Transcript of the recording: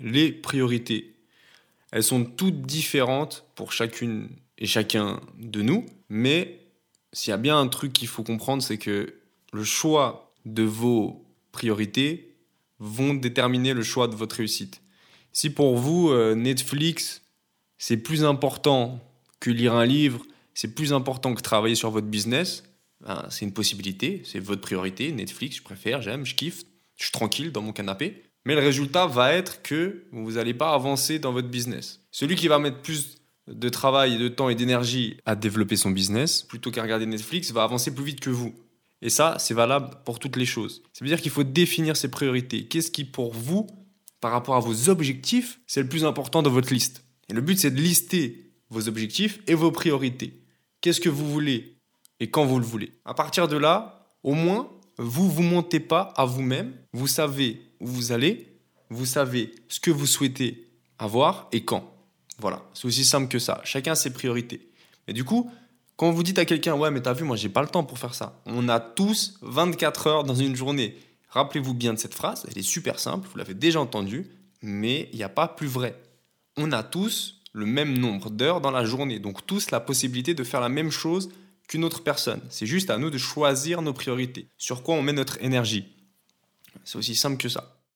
les priorités. Elles sont toutes différentes pour chacune et chacun de nous, mais s'il y a bien un truc qu'il faut comprendre, c'est que le choix de vos priorités vont déterminer le choix de votre réussite. Si pour vous, euh, Netflix, c'est plus important que lire un livre, c'est plus important que travailler sur votre business, ben, c'est une possibilité, c'est votre priorité. Netflix, je préfère, j'aime, je kiffe, je suis tranquille dans mon canapé. Mais le résultat va être que vous n'allez pas avancer dans votre business. Celui qui va mettre plus de travail, de temps et d'énergie à développer son business, plutôt qu'à regarder Netflix, va avancer plus vite que vous. Et ça, c'est valable pour toutes les choses. Ça veut dire qu'il faut définir ses priorités. Qu'est-ce qui, pour vous, par rapport à vos objectifs, c'est le plus important dans votre liste? Et le but, c'est de lister vos objectifs et vos priorités. Qu'est-ce que vous voulez et quand vous le voulez? À partir de là, au moins, vous vous montez pas à vous-même. Vous savez où vous allez. Vous savez ce que vous souhaitez avoir et quand. Voilà, c'est aussi simple que ça. Chacun ses priorités. Mais du coup, quand vous dites à quelqu'un, ouais, mais t'as vu, moi, j'ai pas le temps pour faire ça. On a tous 24 heures dans une journée. Rappelez-vous bien de cette phrase. Elle est super simple. Vous l'avez déjà entendue. Mais il n'y a pas plus vrai. On a tous le même nombre d'heures dans la journée. Donc, tous la possibilité de faire la même chose qu'une autre personne. C'est juste à nous de choisir nos priorités. Sur quoi on met notre énergie. C'est aussi simple que ça.